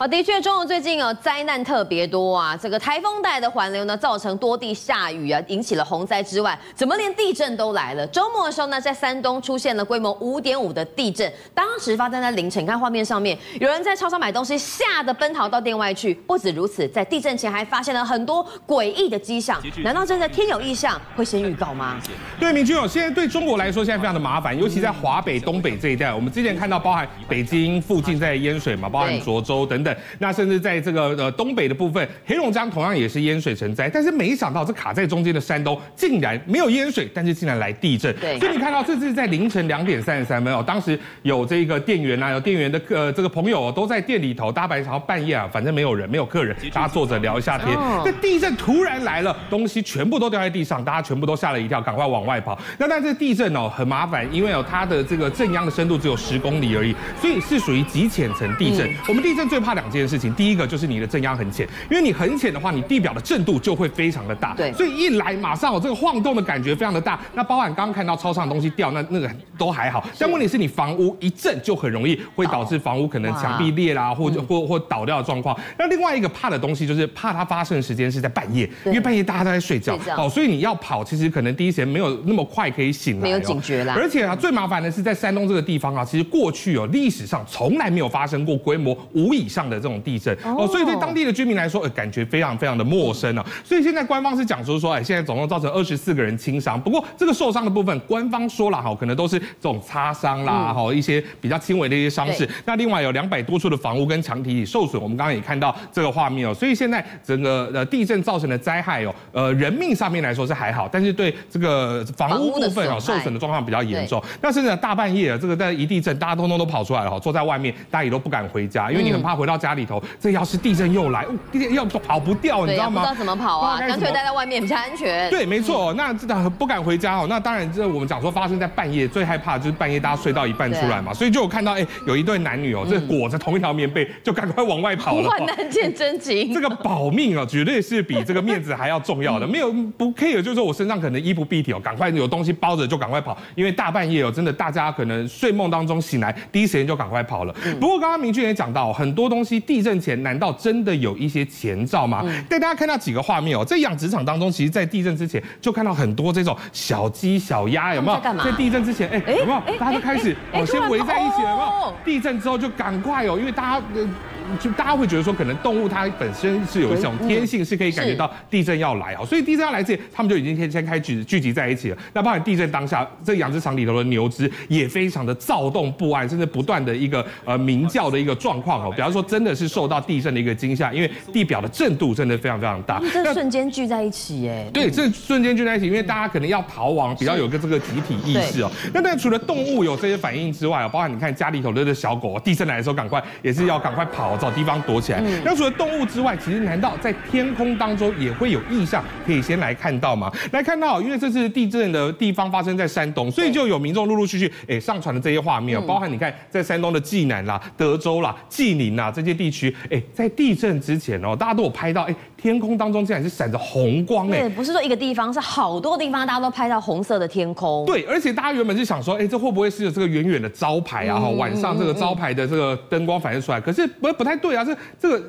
啊，的确，中国最近哦灾难特别多啊。这个台风带的环流呢，造成多地下雨啊，引起了洪灾之外，怎么连地震都来了？周末的时候呢，在山东出现了规模五点五的地震，当时发生在凌晨。你看画面上面，有人在超市买东西，吓得奔逃到店外去。不止如此，在地震前还发现了很多诡异的迹象。难道真的天有异象，会先预告吗？对，明君哦，现在对中国来说，现在非常的麻烦，尤其在华北、东北这一带。我们之前看到，包含北京附近在淹水嘛，包含涿州等等。那甚至在这个呃东北的部分，黑龙江同样也是淹水成灾，但是没想到这卡在中间的山东竟然没有淹水，但是竟然来地震。对，所以你看到这是在凌晨两点三十三分哦，当时有这个店员啊，有店员的呃这个朋友都在店里头，大白朝半夜啊，反正没有人，没有客人，大家坐着聊一下天。这地震突然来了，东西全部都掉在地上，大家全部都吓了一跳，赶快往外跑。那但是地震哦很麻烦，因为哦它的这个震央的深度只有十公里而已，所以是属于极浅层地震。我们地震最怕两件事情。第一个就是你的震压很浅，因为你很浅的话，你地表的震度就会非常的大。对，所以一来马上有这个晃动的感觉非常的大。那包含刚刚看到超上的东西掉，那那个都还好。但问题是你房屋一震就很容易会导致房屋可能墙壁裂啦，或者或或倒掉的状况。那另外一个怕的东西就是怕它发生的时间是在半夜，因为半夜大家都在睡觉。好，所以你要跑，其实可能第一时间没有那么快可以醒来，没有警觉啦。而且啊，最麻烦的是在山东这个地方啊，其实过去哦历史上从来没有发生过规模五以上的这种地震哦，所以。对当地的居民来说，呃，感觉非常非常的陌生啊。所以现在官方是讲说说，哎，现在总共造成二十四个人轻伤。不过这个受伤的部分，官方说了哈，可能都是这种擦伤啦，哈，一些比较轻微的一些伤势。那另外有两百多处的房屋跟墙体受损，我们刚刚也看到这个画面哦。所以现在整个呃地震造成的灾害哦，呃，人命上面来说是还好，但是对这个房屋部分哦，受损的状况比较严重。那甚至大半夜啊，这个在一地震，大家通通都跑出来了哈，坐在外面，大家也都不敢回家，因为你很怕回到家里头，这要是地震。又来，又跑不掉，你知道吗？不知道怎么跑啊，干脆待在外面比较安全。对，没错。那这个不敢回家哦。那当然，这我们讲说发生在半夜，最害怕就是半夜大家睡到一半出来嘛。所以就有看到，哎，有一对男女哦，这裹着同一条棉被，就赶快往外跑了。患难见真情。这个保命啊，绝对是比这个面子还要重要的。没有不 care，就是说我身上可能衣不蔽体哦，赶快有东西包着就赶快跑，因为大半夜哦，真的大家可能睡梦当中醒来，第一时间就赶快跑了。不过刚刚明俊也讲到，很多东西地震前难道真的有一些？前兆吗，带大家看到几个画面哦，在养殖场当中，其实，在地震之前就看到很多这种小鸡、小鸭，有没有？在地震之前，哎，有没有？大家都开始哦，先围在一起了，有没有？地震之后就赶快哦，因为大家就大家会觉得说，可能动物它本身是有一种天性，是可以感觉到地震要来哦，所以地震要来之前，他们就已经先先开聚聚集在一起了。那包括地震当下，这养殖场里头的牛只也非常的躁动不安，甚至不断的一个呃鸣叫的一个状况哦。比方说，真的是受到地震的一个惊吓，因为地表的震度真的非常非常大。这瞬间聚在一起，哎，对，这瞬间聚在一起，因为大家可能要逃亡，比较有个这个集体意识哦。那但除了动物有这些反应之外啊，包含你看家里头的这小狗，地震来的时候赶快也是要赶快跑。找地方躲起来。那除了动物之外，其实难道在天空当中也会有异象可以先来看到吗？来看到，因为这次地震的地方发生在山东，所以就有民众陆陆续续哎上传的这些画面，包含你看在山东的济南啦、德州啦、济宁啦这些地区，哎在地震之前哦，大家都有拍到哎。天空当中竟然是闪着红光哎！不是说一个地方，是好多地方，大家都拍到红色的天空。对，而且大家原本是想说，哎，这会不会是有这个远远的招牌啊？哈，晚上这个招牌的这个灯光反射出来，可是不不太对啊！这这个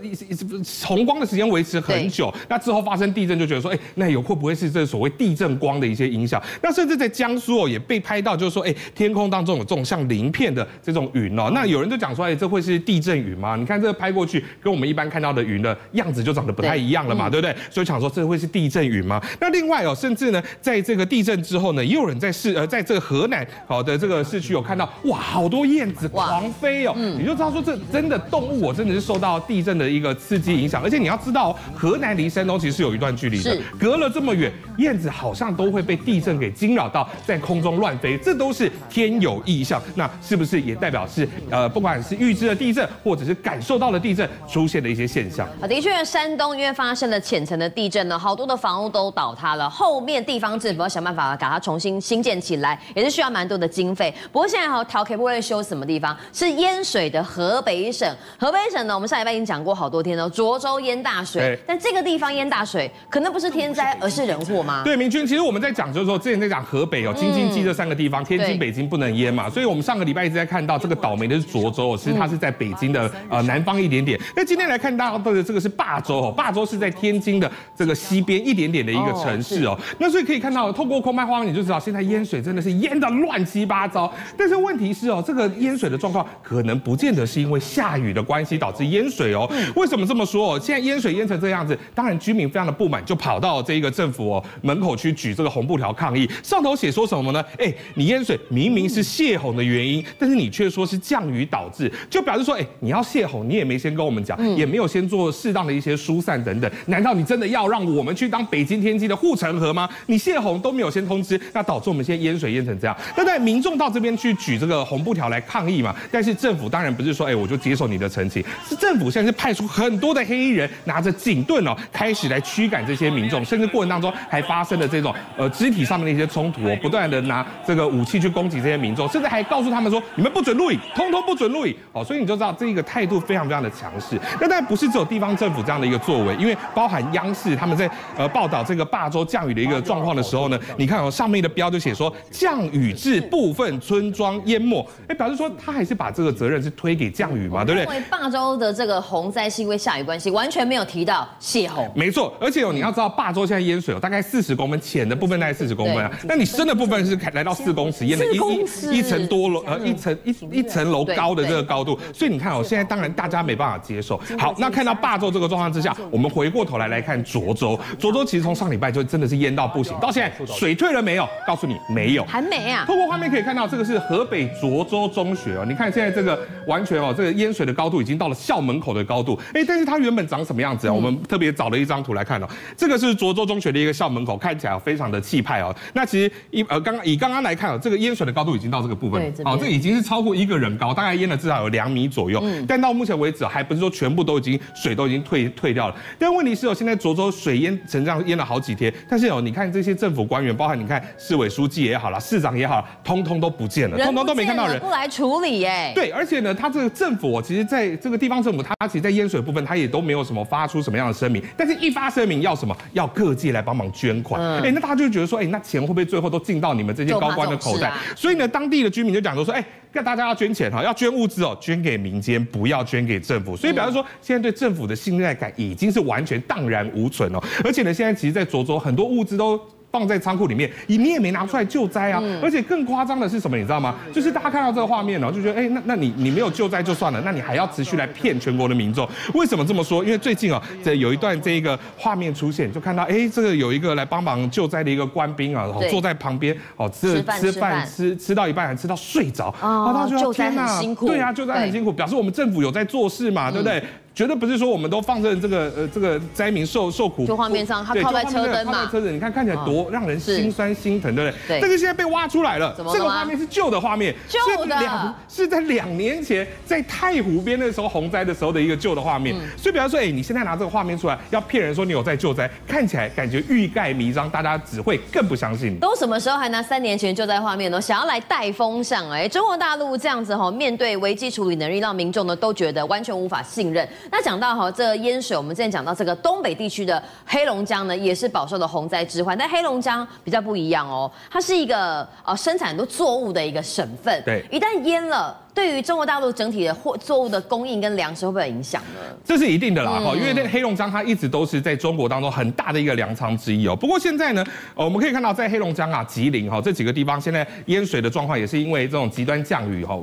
红光的时间维持很久，那之后发生地震就觉得说，哎，那有会不会是这所谓地震光的一些影响？那甚至在江苏哦也被拍到，就是说，哎，天空当中有这种像鳞片的这种云哦。那有人就讲说，哎，这会是地震云吗？你看这个拍过去，跟我们一般看到的云的样子就长得不太一样。了嘛，对不对？所以想说这会是地震云吗？那另外哦，甚至呢，在这个地震之后呢，也有人在市呃，在这个河南好的这个市区有看到哇，好多燕子狂飞哦，你就知道说这真的动物我真的是受到地震的一个刺激影响。而且你要知道，河南离山东其实是有一段距离的，隔了这么远，燕子好像都会被地震给惊扰到，在空中乱飞，这都是天有异象。那是不是也代表是呃，不管是预知的地震，或者是感受到了地震出现的一些现象？啊，的确，山东因为发发生了浅层的地震呢，好多的房屋都倒塌了。后面地方政府要想办法把它重新新建起来，也是需要蛮多的经费。不过现在哈，桃 K 不会修什么地方？是淹水的河北省。河北省呢，我们上礼拜已经讲过好多天了，涿州淹大水，但这个地方淹大水可能不是天灾，而是人祸吗？对，明君，其实我们在讲就是说，之前在讲河北哦，京津冀这三个地方，天津、北京不能淹嘛，所以我们上个礼拜一直在看到这个倒霉的是涿州，其实它是在北京的呃南方一点点。那今天来看到的这个是霸州哦，霸州是在天津的这个西边一点点的一个城市哦。那所以可以看到，透过空拍画面你就知道，现在淹水真的是淹的乱七八糟。但是问题是哦，这个淹水的状况可能不见得是因为下雨的关系导致淹水哦。为什么这么说哦？现在淹水淹成这样子，当然居民非常的不满，就跑到这一个政府哦门口去举这个红布条抗议。上头写说什么呢？哎，你淹水明明是泄洪的原因，但是你却说是降雨导致，就表示说，哎，你要泄洪，你也没先跟我们讲，也没有先做适当的一些疏散等等。难道你真的要让我们去当北京天津的护城河吗？你泄洪都没有先通知，那导致我们现在淹水淹成这样。那在民众到这边去举这个红布条来抗议嘛？但是政府当然不是说，哎，我就接受你的陈情，是政府现在是派出很多的黑衣人，拿着警盾哦，开始来驱赶这些民众，甚至过程当中还发生了这种呃肢体上面的一些冲突哦，不断的拿这个武器去攻击这些民众，甚至还告诉他们说，你们不准录影，通通不准录影哦。所以你就知道这个态度非常非常的强势。那当然不是只有地方政府这样的一个作为，因为包含央视他们在呃报道这个霸州降雨的一个状况的时候呢，你看哦，上面的标就写说降雨致部分村庄淹没，哎，表示说他还是把这个责任是推给降雨嘛，对不对？因为霸州的这个洪灾是因为下雨关系，完全没有提到泄洪。没错，而且哦，你要知道霸州现在淹水哦，大概四十公分，浅的部分大概四十公分啊，那你深的部分是来到四公尺，淹了一一一层多楼呃一层一一层楼高的这个高度，所以你看哦，现在当然大家没办法接受。好，那看到霸州这个状况之下，我们回过头来来看涿州，涿州其实从上礼拜就真的是淹到不行，到现在水退了没有？告诉你没有，还没啊。透过画面可以看到，这个是河北涿州中学哦，你看现在这个完全哦，这个淹水的高度已经到了校门口的高度，哎，但是它原本长什么样子啊？我们特别找了一张图来看哦，这个是涿州中学的一个校门口，看起来非常的气派哦。那其实一呃刚刚以刚刚来看哦，这个淹水的高度已经到这个部分，哦，这已经是超过一个人高，大概淹了至少有两米左右。但到目前为止还不是说全部都已经水都已经退退掉了。但问题是哦，现在涿州水淹成这样淹了好几天，但是哦，你看这些政府官员，包含你看市委书记也好了，市长也好，通通都不见了，通通都没看到人，不来处理耶。对，而且呢，他这个政府哦，其实在这个地方政府，他其实在淹水部分，他也都没有什么发出什么样的声明。但是一发声明要什么？要各界来帮忙捐款。哎，那大家就觉得说，哎，那钱会不会最后都进到你们这些高官的口袋？所以呢，当地的居民就讲说说，哎，要大家要捐钱哈，要捐物资哦，捐给民间，不要捐给政府。所以表示说，现在对政府的信赖感已经是完全荡然无存哦。而且呢，现在其实，在涿州很多物资都。放在仓库里面，你也没拿出来救灾啊！嗯、而且更夸张的是什么，你知道吗？就是大家看到这个画面呢，就觉得，哎，那那你你没有救灾就算了，那你还要持续来骗全国的民众？为什么这么说？因为最近啊，这有一段这一个画面出现，就看到，哎，这个有一个来帮忙救灾的一个官兵啊，坐在旁边，哦，吃吃饭吃吃到一半还吃到睡着，哦，他说天哪，对啊，救灾很辛苦，表示我们政府有在做事嘛，对不对？绝对不是说我们都放任这个呃这个灾民受受苦。就画面上他靠在车灯嘛，靠在车子，你看看起来多让人心酸心疼，对不对？对。但是现在被挖出来了，这个画面是旧的画面，旧的，两是在两年前在太湖边那时候洪灾的时候的一个旧的画面。所以比方说，哎，你现在拿这个画面出来要骗人说你有在救灾，看起来感觉欲盖弥彰，大家只会更不相信你。都什么时候还拿三年前救灾画面呢？想要来带风向？哎，中国大陆这样子哈，面对危机处理能力，让民众呢都觉得完全无法信任。那讲到哈。这淹水，我们之前讲到这个东北地区的黑龙江呢，也是饱受的洪灾之患。但黑龙江比较不一样哦，它是一个呃生产很多作物的一个省份。对，一旦淹了，对于中国大陆整体的货作物的供应跟粮食会不会有影响呢？这是一定的啦，哈、嗯，因为那黑龙江它一直都是在中国当中很大的一个粮仓之一哦。不过现在呢，呃，我们可以看到在黑龙江啊、吉林哈这几个地方，现在淹水的状况也是因为这种极端降雨哈。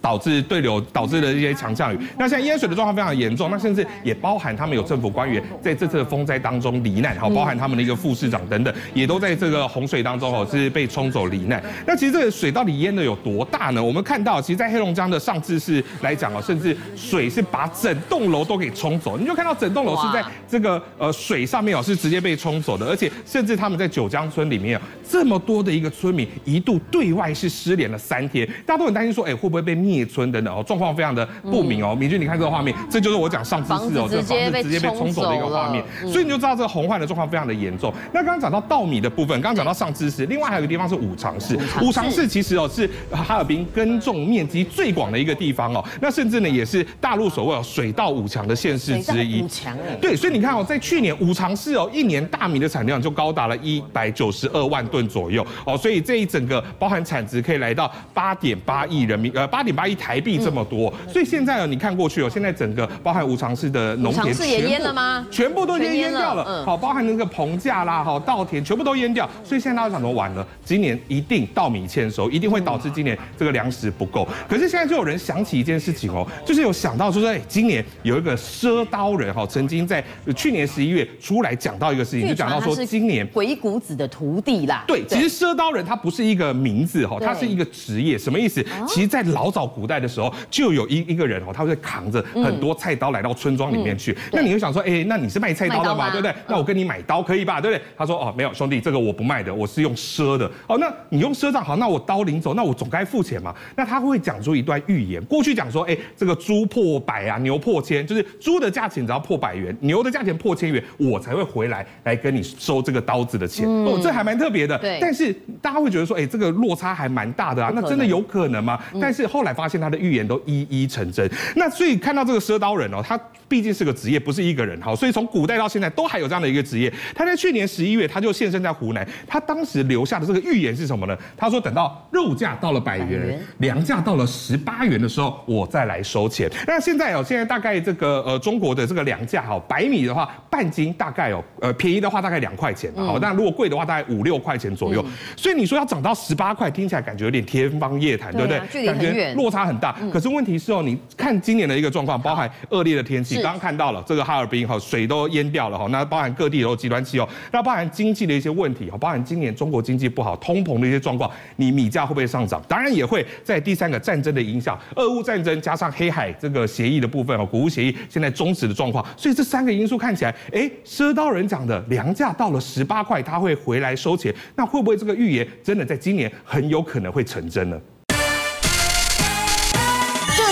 导致对流导致的一些强降雨，那现在淹水的状况非常严重，那甚至也包含他们有政府官员在这次的风灾当中罹难，好，包含他们的一个副市长等等，也都在这个洪水当中哦，是被冲走罹难。那其实这个水到底淹的有多大呢？我们看到，其实，在黑龙江的上志市来讲哦，甚至水是把整栋楼都给冲走，你就看到整栋楼是在这个呃水上面哦，是直接被冲走的，而且甚至他们在九江村里面这么多的一个村民一度对外是失联了三天，大家都很担心说，哎，会不会被灭灭村等等哦，状况非常的不明哦。明君，你看这个画面，这就是我讲上知识哦，这房子直接被冲走的一个画面，所以你就知道这个洪患的状况非常的严重。那刚刚讲到稻米的部分，刚刚讲到上知识，另外还有一个地方是五常市，五常市其实哦是哈尔滨耕种面积最广的一个地方哦，那甚至呢也是大陆所谓水稻五强的县市之一。五强哎，对，所以你看哦，在去年五常市哦，一年大米的产量就高达了一百九十二万吨左右。哦，所以这一整个包含产值可以来到八点八亿人民呃八点八亿台币这么多，所以现在呢，你看过去哦，现在整个包含五常市的农田是也淹了吗？全部都已经淹掉了，好，包含那个棚架啦，好稻田全部都淹掉，所以现在大家想说完了，今年一定稻米欠收，一定会导致今年这个粮食不够。可是现在就有人想起一件事情哦，就是有想到说，哎，今年有一个赊刀人哈，曾经在去年十一月出来讲到一个事情，就讲到说今年鬼谷子的徒弟啦。对，其实赊刀人他不是一个名字哈，他是一个职业，什么意思？其实，在老早古代的时候，就有一一个人哦，他会扛着很多菜刀来到村庄里面去。那你会想说，哎，那你是卖菜刀的嘛，对不对？那我跟你买刀可以吧，对不对？他说，哦，没有，兄弟，这个我不卖的，我是用赊的。哦，那你用赊账好，那我刀领走，那我总该付钱嘛。那他会讲出一段预言，过去讲说，哎，这个猪破百啊，牛破千，就是猪的价钱只要破百元，牛的价钱破千元，我才会回来来跟你收这个刀子的钱。哦，这还蛮特别的。对。但是大家会觉得说，哎，这个落差还蛮大的啊，那真的有可能吗？但是后来发现他的预言都一一成真。那所以看到这个赊刀人哦，他毕竟是个职业，不是一个人。哈，所以从古代到现在都还有这样的一个职业。他在去年十一月他就现身在湖南，他当时留下的这个预言是什么呢？他说等到肉价到了百元，粮价到了十八元的时候，我再来收钱。那现在哦，现在大概这个呃中国的这个粮价哈，白米的话半斤大概哦呃便宜的话大概两块钱，好，但如果贵的话大概五六块钱左右。所以你说要涨到十八块，听起来感觉有点天方夜谭，对不对？感觉落差很大。可是问题是哦，你看今年的一个状况，包含恶劣的天气，刚刚看到了这个哈尔滨哈水都淹掉了哈，那包含各地有极端气候，那包含经济的一些问题哈，包含今年中国经济不好，通膨的一些状况，你米价会不会上涨？当然也会在第三个战争的影响，俄乌战争加上黑海这个协议的部分哦，谷物协议现在终止的状况，所以这三个因素看起来，哎，赊刀人讲的粮价到了十八块，他会回来收钱，那会不会这个预言真的在今年很有可能会成真呢？